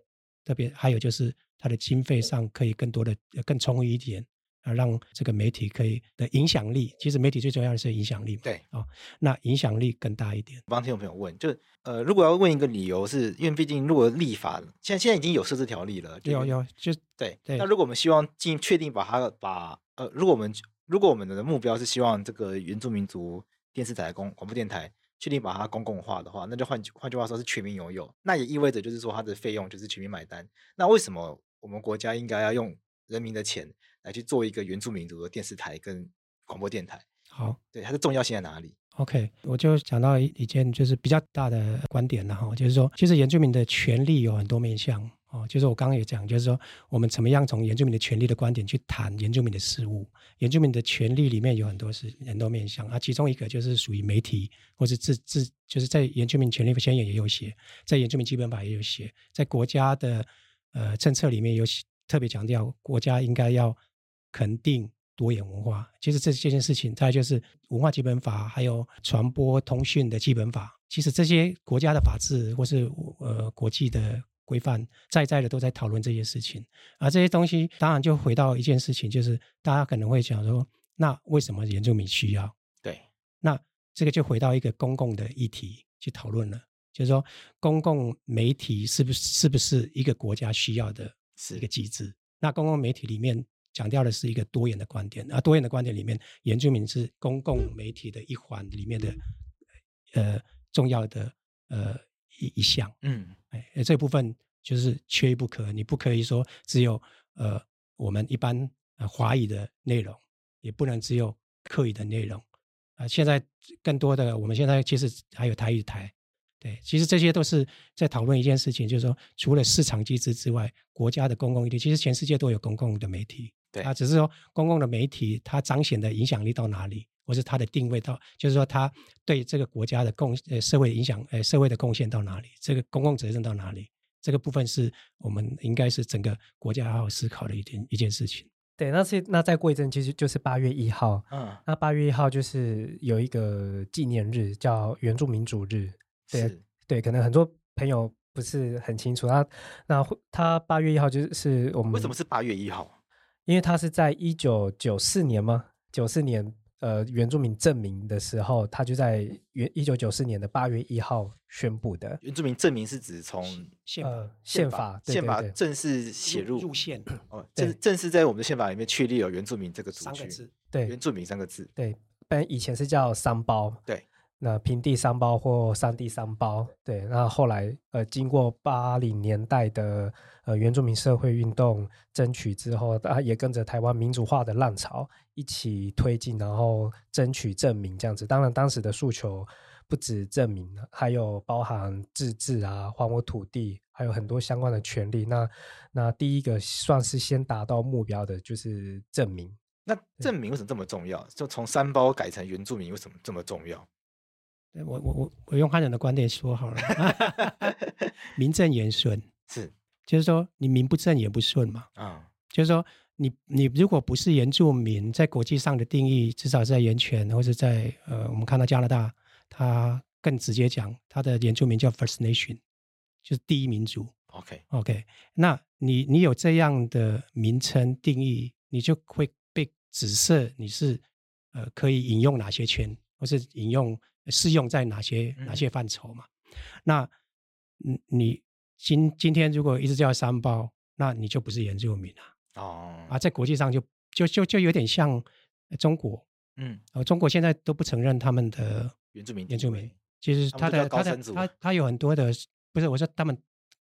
Speaker 3: 特别还有就是它的经费上可以更多的更充裕一点，啊，让这个媒体可以的影响力，其实媒体最重要的是影响力，
Speaker 2: 对啊、哦，
Speaker 3: 那影响力更大一点。
Speaker 2: 我帮听众朋友问，就呃，如果要问一个理由是，是因为毕竟如果立法，现在现在已经有设置条例了，
Speaker 3: 有有就
Speaker 2: 对
Speaker 3: 对。
Speaker 2: 那如果我们希望进确定把它把呃，如果我们如果我们的目标是希望这个原住民族电视台、公广播电台。确定把它公共化的话，那就换换句话说，是全民拥有。那也意味着就是说，它的费用就是全民买单。那为什么我们国家应该要用人民的钱来来去做一个原住民族的电视台跟广播电台。
Speaker 3: 好，
Speaker 2: 对它的重要性在哪里
Speaker 3: ？OK，我就讲到一一件就是比较大的观点了哈，就是说，其实原住民的权利有很多面向。哦，就是我刚刚也讲，就是说我们怎么样从原住民的权利的观点去谈原住民的事物。原住民的权利里面有很多是很多面向啊，其中一个就是属于媒体或是自自，就是在原住民权利宣言也有写，在原住民基本法也有写，在国家的呃政策里面有特别强调国家应该要肯定多元文化。其实这这件事情，再就是文化基本法，还有传播通讯的基本法。其实这些国家的法制或是呃国际的。规范在在的都在讨论这些事情，而这些东西当然就回到一件事情，就是大家可能会讲说，那为什么原住民需要？
Speaker 2: 对，
Speaker 3: 那这个就回到一个公共的议题去讨论了，就是说公共媒体是不是是不是一个国家需要的一个机制？那公共媒体里面强调的是一个多元的观点，而多元的观点里面，原住民是公共媒体的一环里面的呃重要的呃。一一项，嗯，哎，这部分就是缺一不可。你不可以说只有呃我们一般呃华语的内容，也不能只有客语的内容。啊、呃，现在更多的，我们现在其实还有台语台，对，其实这些都是在讨论一件事情，就是说除了市场机制之外，国家的公共议题，其实全世界都有公共的媒体，
Speaker 2: 对，
Speaker 3: 啊，只是说公共的媒体它彰显的影响力到哪里。或是它的定位到，就是说它对这个国家的贡呃社会影响呃社会的贡献到哪里，这个公共责任到哪里，这个部分是我们应该是整个国家好好思考的一点一件事情。
Speaker 4: 对，那是那再过一阵其实就是八月一号，嗯，那八月一号就是有一个纪念日叫原住民族日，对对，可能很多朋友不是很清楚，那那他八月一号就是我们
Speaker 2: 为什么是八月一号？
Speaker 4: 因为他是在一九九四年吗？九四年。呃，原住民证明的时候，他就在原一九九四年的八月一号宣布的。
Speaker 2: 原住民证明是指从
Speaker 4: 宪呃宪法
Speaker 2: 宪法正式写入
Speaker 3: 入宪
Speaker 2: 哦，正正式在我们的宪法里面确立有原住民这个族群，
Speaker 4: 对，
Speaker 2: 原住民三个字，
Speaker 4: 对，不然以前是叫三包，
Speaker 2: 对。
Speaker 4: 那平地三包或山地三包，对，那后来呃，经过八零年代的呃原住民社会运动争取之后，啊，也跟着台湾民主化的浪潮一起推进，然后争取证明这样子。当然，当时的诉求不止证明，还有包含自治啊、还我土地，还有很多相关的权利。那那第一个算是先达到目标的，就是证明。
Speaker 2: 那证明为什么这么重要？就从三包改成原住民，为什么这么重要？
Speaker 3: 我我我我用汉人的观点说好了，名正言顺
Speaker 2: 是，
Speaker 3: 就是说你名不正言不顺嘛，啊、嗯，就是说你你如果不是原住民，在国际上的定义，至少在人权或者在呃，我们看到加拿大，它更直接讲，它的原住民叫 First Nation，就是第一民族。
Speaker 2: OK
Speaker 3: OK，那你你有这样的名称定义，你就会被指涉你是呃可以引用哪些权，或是引用。适用在哪些哪些范畴嘛？嗯、那，你今今天如果一直叫三包，那你就不是原住民了。哦，啊，在国际上就就就就有点像中国，嗯，中国现在都不承认他们的
Speaker 2: 原住民
Speaker 3: 原住民，其实他的他的他他有很多的，不是我说他们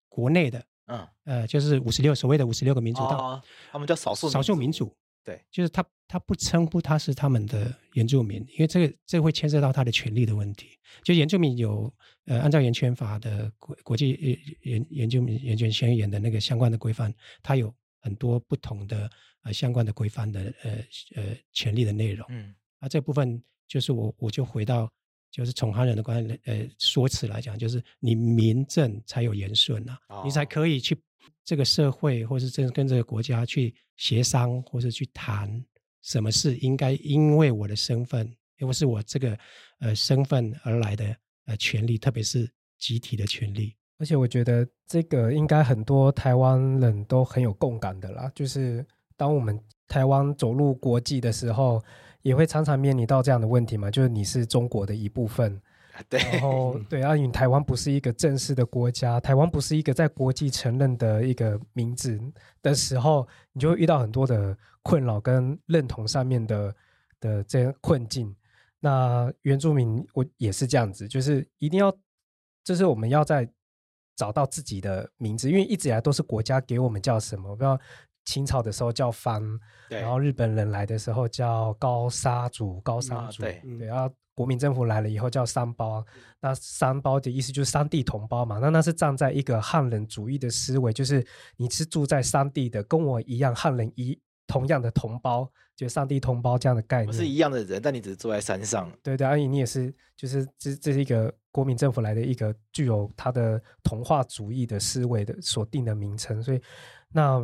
Speaker 3: 国内的，嗯呃，就是五十六所谓的五十六个民族，
Speaker 2: 哦，他们叫少数
Speaker 3: 少数民族。
Speaker 2: 对，
Speaker 3: 就是他，他不称呼他是他们的原住民，因为这个这个、会牵涉到他的权利的问题。就原住民有呃，按照人权法的国国际原原住民人权宣言的那个相关的规范，它有很多不同的呃相关的规范的呃呃权利的内容。嗯，啊，这部分就是我我就回到就是从汉人的观点呃说辞来讲，就是你民政才有言顺呐，哦、你才可以去。这个社会，或是这跟这个国家去协商，或是去谈什么事，应该因为我的身份，因为是我这个呃身份而来的呃权利，特别是集体的权利。
Speaker 4: 而且我觉得这个应该很多台湾人都很有共感的啦，就是当我们台湾走入国际的时候，也会常常面临到这样的问题嘛，就是你是中国的一部分。
Speaker 2: 对，
Speaker 4: 然后 对啊，因为台湾不是一个正式的国家，台湾不是一个在国际承认的一个名字的时候，你就会遇到很多的困扰跟认同上面的的这些困境。那原住民我也是这样子，就是一定要，就是我们要在找到自己的名字，因为一直以来都是国家给我们叫什么，不知道清朝的时候叫番，然后日本人来的时候叫高沙族、高沙族，对，然后国民政府来了以后叫三胞。那三胞的意思就是三地同胞嘛，那那是站在一个汉人主义的思维，就是你是住在三地的，跟我一样汉人一同样的同胞，就三地同胞这样的概念。
Speaker 2: 是一样的人，但你只是住在山上。
Speaker 4: 对对，阿姨你也是，就是这这是一个国民政府来的一个具有它的同化主义的思维的所定的名称，所以那。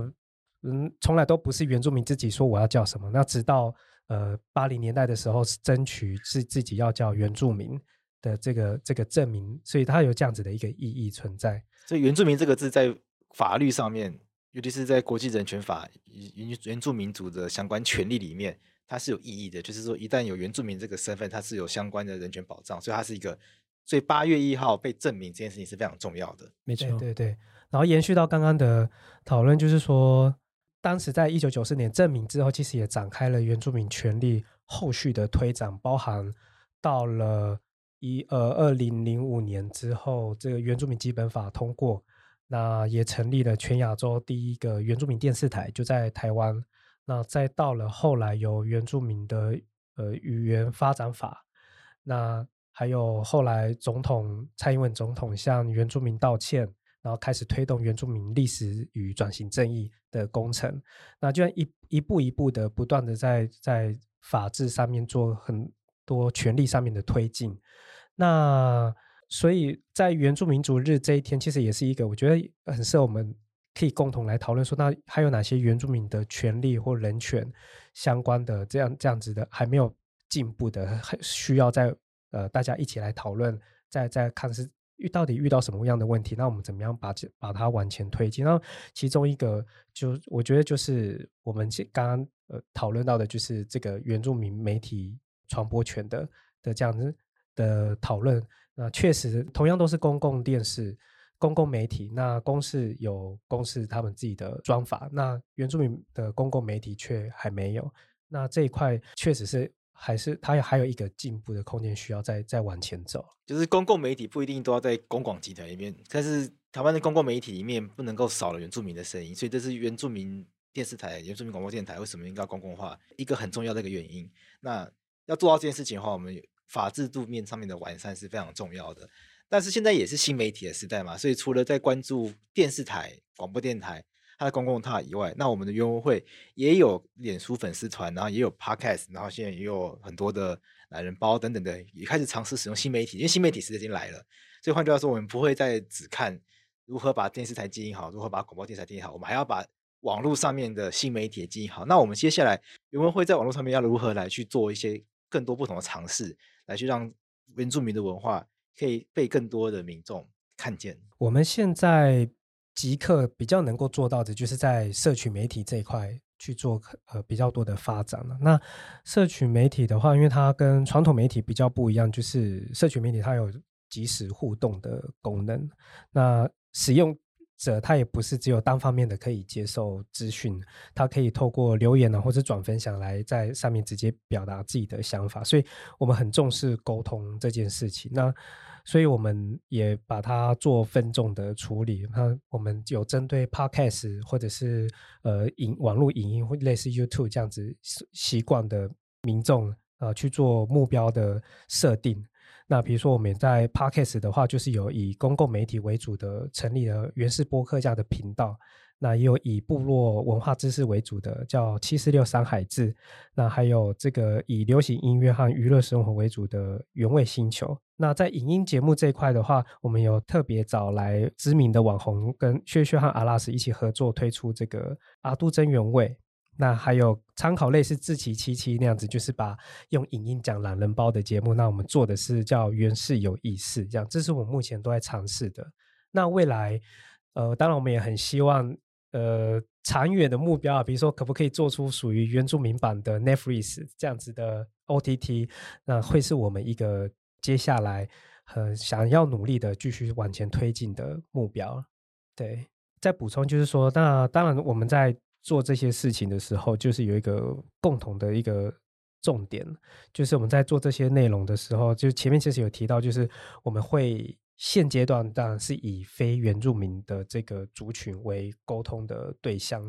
Speaker 4: 嗯，从来都不是原住民自己说我要叫什么。那直到呃八零年代的时候，是争取是自己要叫原住民的这个这个证明，所以它有这样子的一个意义存在。
Speaker 2: 所以原住民这个字在法律上面，尤其是在国际人权法原原住民族的相关权利里面，它是有意义的。就是说，一旦有原住民这个身份，它是有相关的人权保障，所以它是一个。所以八月一号被证明这件事情是非常重要的。
Speaker 4: 没错，对对。然后延续到刚刚的讨论，就是说。当时在一九九四年证明之后，其实也展开了原住民权利后续的推展，包含到了一呃二零零五年之后，这个原住民基本法通过，那也成立了全亚洲第一个原住民电视台，就在台湾。那再到了后来有原住民的呃语言发展法，那还有后来总统蔡英文总统向原住民道歉。然后开始推动原住民历史与转型正义的工程，那就一一步一步的不断的在在法治上面做很多权利上面的推进。那所以在原住民族日这一天，其实也是一个我觉得很适合我们可以共同来讨论说，那还有哪些原住民的权利或人权相关的这样这样子的还没有进步的，还需要在呃大家一起来讨论，再再看是。遇到底遇到什么样的问题？那我们怎么样把这把它往前推进？那其中一个就我觉得就是我们刚刚呃讨论到的，就是这个原住民媒体传播权的的这样子的讨论。那确实同样都是公共电视、公共媒体，那公视有公视他们自己的专法，那原住民的公共媒体却还没有。那这一块确实是。还是它还有一个进步的空间，需要再再往前走。
Speaker 2: 就是公共媒体不一定都要在公广集团里面，但是台湾的公共媒体里面不能够少了原住民的声音，所以这是原住民电视台、原住民广播电台为什么应该公共化一个很重要的一个原因。那要做到这件事情的话，我们法制度面上面的完善是非常重要的。但是现在也是新媒体的时代嘛，所以除了在关注电视台、广播电台。它的公共塔以外，那我们的原文会也有脸书粉丝团，然后也有 Podcast，然后现在也有很多的懒人包等等的，也开始尝试使用新媒体，因为新媒体时代已经来了。所以换句话说，我们不会再只看如何把电视台经营好，如何把广播电台经营好，我们还要把网络上面的新媒体经营好。那我们接下来原文会在网络上面要如何来去做一些更多不同的尝试，来去让原住民的文化可以被更多的民众看见。
Speaker 4: 我们现在。即刻比较能够做到的，就是在社群媒体这一块去做呃比较多的发展了。那社群媒体的话，因为它跟传统媒体比较不一样，就是社群媒体它有即时互动的功能。那使用者他也不是只有单方面的可以接受资讯，他可以透过留言啊或者转分享来在上面直接表达自己的想法。所以我们很重视沟通这件事情。那所以我们也把它做分众的处理。那我们有针对 Podcast 或者是呃影网络影音或类似 YouTube 这样子习惯的民众、呃、去做目标的设定。那比如说我们在 Podcast 的话，就是有以公共媒体为主的成立了原始播客这样的频道。那也有以部落文化知识为主的，叫七四六山海志。那还有这个以流行音乐和娱乐生活为主的原味星球。那在影音节目这一块的话，我们有特别找来知名的网红，跟薛薛和阿拉斯一起合作推出这个阿杜真原味。那还有参考类似志祺七七那样子，就是把用影音讲懒人包的节目。那我们做的是叫原视有意思，这样，这是我目前都在尝试的。那未来，呃，当然我们也很希望。呃，长远的目标啊，比如说可不可以做出属于原住民版的 Netflix 这样子的 OTT，那会是我们一个接下来很想要努力的继续往前推进的目标。对，再补充就是说，那当然我们在做这些事情的时候，就是有一个共同的一个重点，就是我们在做这些内容的时候，就前面其实有提到，就是我们会。现阶段当然是以非原住民的这个族群为沟通的对象，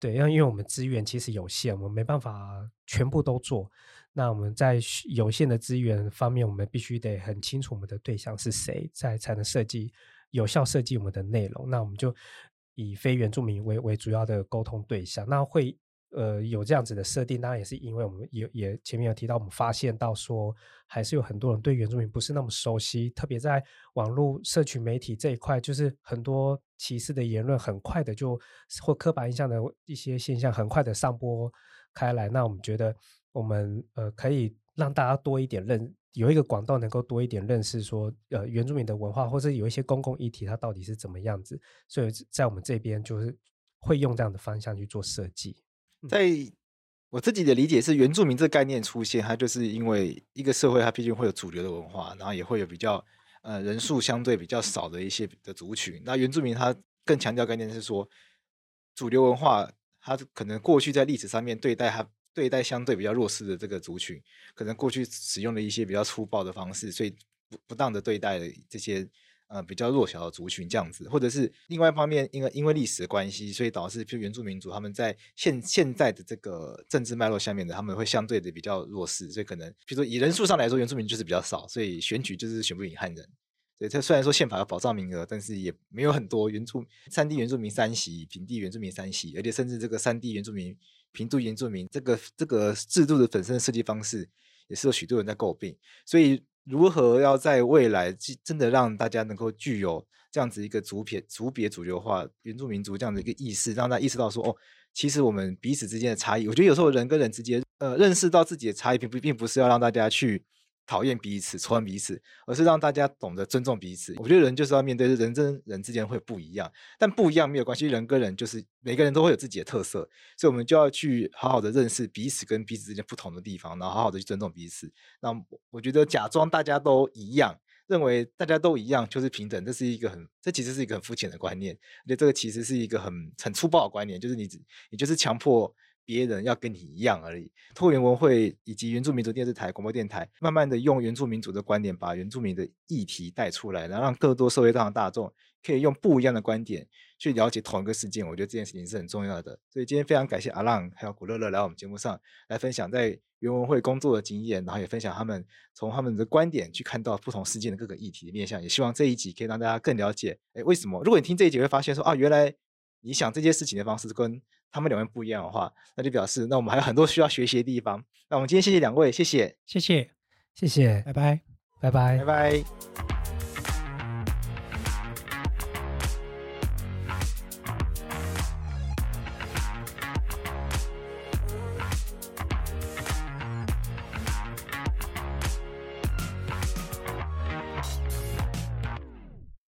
Speaker 4: 对，因为因为我们资源其实有限，我们没办法全部都做。那我们在有限的资源方面，我们必须得很清楚我们的对象是谁，才才能设计有效设计我们的内容。那我们就以非原住民为为主要的沟通对象。那会呃有这样子的设定，当然也是因为我们也也前面有提到，我们发现到说，还是有很多人对原住民不是那么熟悉，特别在网络社群媒体这一块，就是很多歧视的言论很快的就或刻板印象的一些现象很快的上播开来。那我们觉得。我们呃可以让大家多一点认，有一个管道能够多一点认识说，呃原住民的文化，或者有一些公共议题，它到底是怎么样子。所以在我们这边就是会用这样的方向去做设计。
Speaker 2: 在我自己的理解是，原住民这个概念出现，它就是因为一个社会它毕竟会有主流的文化，然后也会有比较呃人数相对比较少的一些的族群。那原住民它更强调概念是说，主流文化它可能过去在历史上面对待它。对待相对比较弱势的这个族群，可能过去使用了一些比较粗暴的方式，所以不不当的对待了这些呃比较弱小的族群这样子，或者是另外一方面，因为因为历史的关系，所以导致就原住民族他们在现现在的这个政治脉络下面的他们会相对的比较弱势，所以可能比如说以人数上来说，原住民就是比较少，所以选举就是选不赢汉人。对，他虽然说宪法有保障名额，但是也没有很多原住山地原住民三席，平地原住民三席，而且甚至这个山地原住民。平度原住民这个这个制度的本身设计方式，也是有许多人在诟病。所以，如何要在未来真的让大家能够具有这样子一个族别、族别主流化原住民族这样的一个意识，让大家意识到说，哦，其实我们彼此之间的差异，我觉得有时候人跟人之间，呃，认识到自己的差异，并不并不是要让大家去。讨厌彼此，仇恨彼此，而是让大家懂得尊重彼此。我觉得人就是要面对人跟人之间会不一样，但不一样没有关系。人跟人就是每个人都会有自己的特色，所以我们就要去好好的认识彼此跟彼此之间不同的地方，然后好好的去尊重彼此。那我觉得假装大家都一样，认为大家都一样就是平等，这是一个很，这其实是一个很肤浅的观念，而且这个其实是一个很很粗暴的观念，就是你你就是强迫。别人要跟你一样而已。透过原文会以及原住民族电视台、广播电台，慢慢的用原住民族的观点，把原住民的议题带出来，然后让更多社会上的大众可以用不一样的观点去了解同一个事件。我觉得这件事情是很重要的。所以今天非常感谢阿浪还有古乐乐来我们节目上来分享在原文会工作的经验，然后也分享他们从他们的观点去看到不同事件的各个议题的面向。也希望这一集可以让大家更了解，哎，为什么？如果你听这一集会发现说啊，原来你想这件事情的方式跟他们两位不一样的话，那就表示那我们还有很多需要学习的地方。那我们今天谢谢两位，谢谢，
Speaker 3: 谢谢，
Speaker 4: 谢谢，
Speaker 3: 拜拜，
Speaker 4: 拜拜，
Speaker 2: 拜拜。